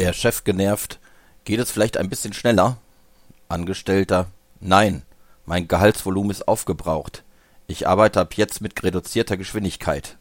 Der Chef genervt. Geht es vielleicht ein bisschen schneller? Angestellter. Nein, mein Gehaltsvolumen ist aufgebraucht. Ich arbeite ab jetzt mit reduzierter Geschwindigkeit.